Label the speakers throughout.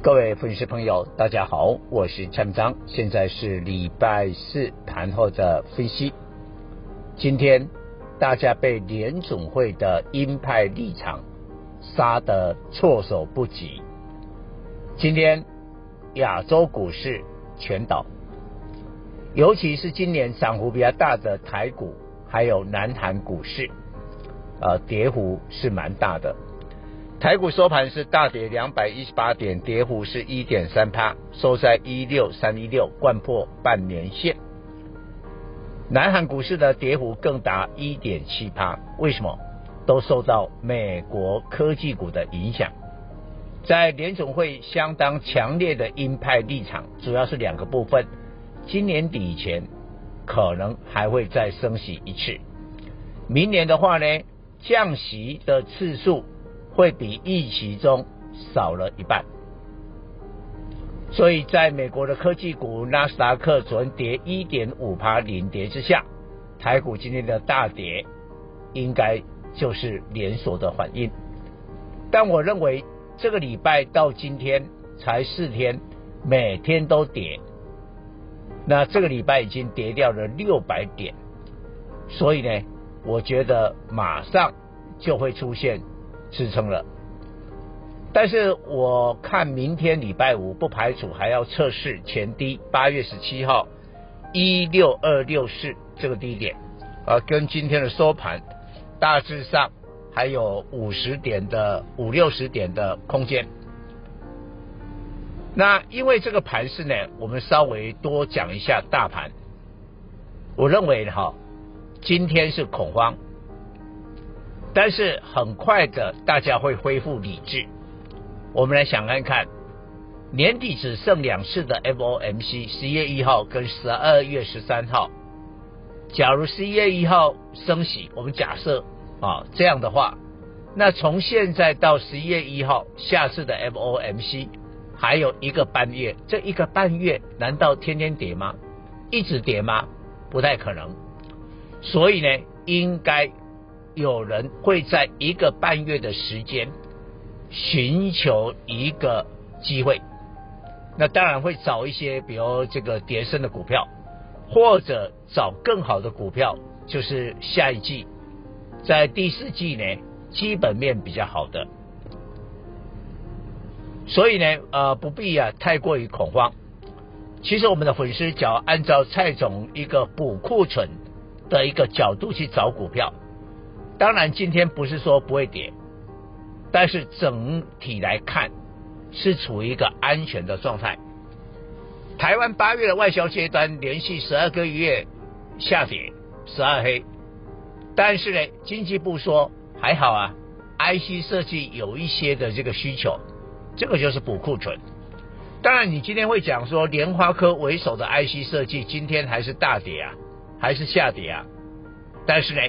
Speaker 1: 各位粉丝朋友，大家好，我是陈章，现在是礼拜四盘后的分析。今天大家被联总会的鹰派立场杀得措手不及。今天亚洲股市全倒，尤其是今年涨幅比较大的台股，还有南韩股市，呃，跌幅是蛮大的。台股收盘是大跌两百一十八点，跌幅是一点三趴，收在一六三一六，掼破半年线。南韩股市的跌幅更达一点七趴，为什么？都受到美国科技股的影响。在联总会相当强烈的鹰派立场，主要是两个部分：今年底前可能还会再升息一次，明年的话呢，降息的次数。会比预期中少了一半，所以在美国的科技股纳斯达克昨天跌一点五趴领跌之下，台股今天的大跌应该就是连锁的反应。但我认为这个礼拜到今天才四天，每天都跌，那这个礼拜已经跌掉了六百点，所以呢，我觉得马上就会出现。支撑了，但是我看明天礼拜五不排除还要测试前低八月十七号一六二六四这个低点，啊，跟今天的收盘大致上还有五十点的五六十点的空间。那因为这个盘势呢，我们稍微多讲一下大盘。我认为哈，今天是恐慌。但是很快的，大家会恢复理智。我们来想看看，年底只剩两次的 FOMC，十一月一号跟十二月十三号。假如十一月一号升息，我们假设啊这样的话，那从现在到十一月一号下次的 FOMC 还有一个半月，这一个半月难道天天跌吗？一直跌吗？不太可能。所以呢，应该。有人会在一个半月的时间寻求一个机会，那当然会找一些，比如这个跌深的股票，或者找更好的股票，就是下一季，在第四季呢，基本面比较好的，所以呢，呃，不必啊太过于恐慌。其实我们的粉丝只要按照蔡总一个补库存的一个角度去找股票。当然，今天不是说不会跌，但是整体来看是处于一个安全的状态。台湾八月的外销阶段连续十二个月下跌，十二黑。但是呢，经济部说还好啊，IC 设计有一些的这个需求，这个就是补库存。当然，你今天会讲说联发科为首的 IC 设计今天还是大跌啊，还是下跌啊？但是呢？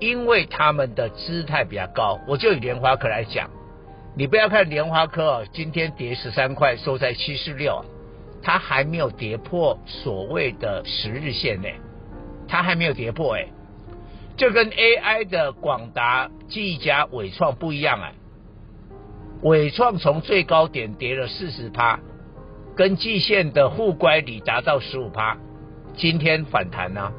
Speaker 1: 因为他们的姿态比较高，我就以莲花科来讲，你不要看莲花科哦，今天跌十三块，收在七十六，它还没有跌破所谓的十日线呢，它还没有跌破哎，就跟 AI 的广达、技嘉、纬创不一样啊，纬创从最高点跌了四十趴，跟季线的互乖离达到十五趴，今天反弹呢、啊，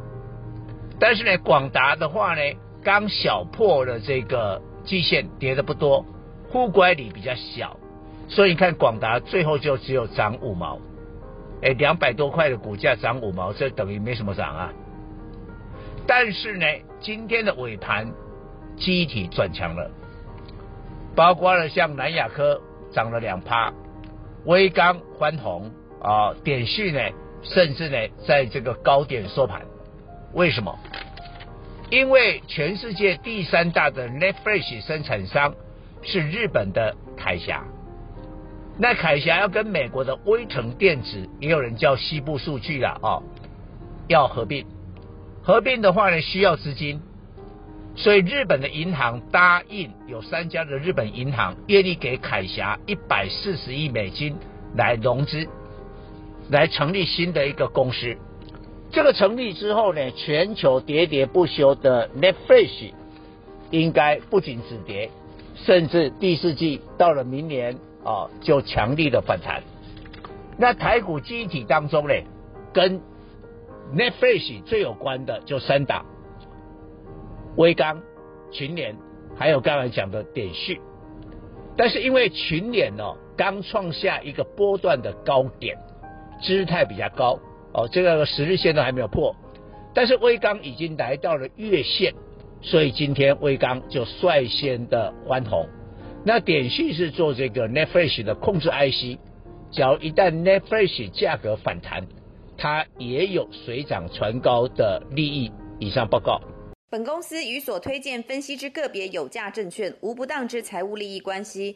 Speaker 1: 但是呢，广达的话呢？刚小破了这个季线，跌的不多，负乖里比较小，所以你看广达最后就只有涨五毛，哎，两百多块的股价涨五毛，这等于没什么涨啊。但是呢，今天的尾盘集体转强了，包括了像南亚科涨了两趴，威刚欢红啊，点序呢，甚至呢在这个高点收盘，为什么？因为全世界第三大的 NAND Flash 生产商是日本的凯霞，那凯霞要跟美国的威腾电子，也有人叫西部数据了哦，要合并。合并的话呢，需要资金，所以日本的银行答应，有三家的日本银行愿意给凯霞一百四十亿美金来融资，来成立新的一个公司。这个成立之后呢，全球喋喋不休的 Netflix 应该不仅止跌，甚至第四季到了明年啊，就强力的反弹。那台股记忆体当中呢，跟 Netflix 最有关的就三档：威刚、群联，还有刚才讲的点序。但是因为群联哦，刚创下一个波段的高点，姿态比较高哦，这个十日线都还没有破。但是威刚已经来到了月线，所以今天威刚就率先的翻红。那点序是做这个 Netflix 的控制 IC，只要一旦 Netflix 价格反弹。它也有水涨船高的利益。以上报告。
Speaker 2: 本公司与所推荐分析之个别有价证券无不当之财务利益关系。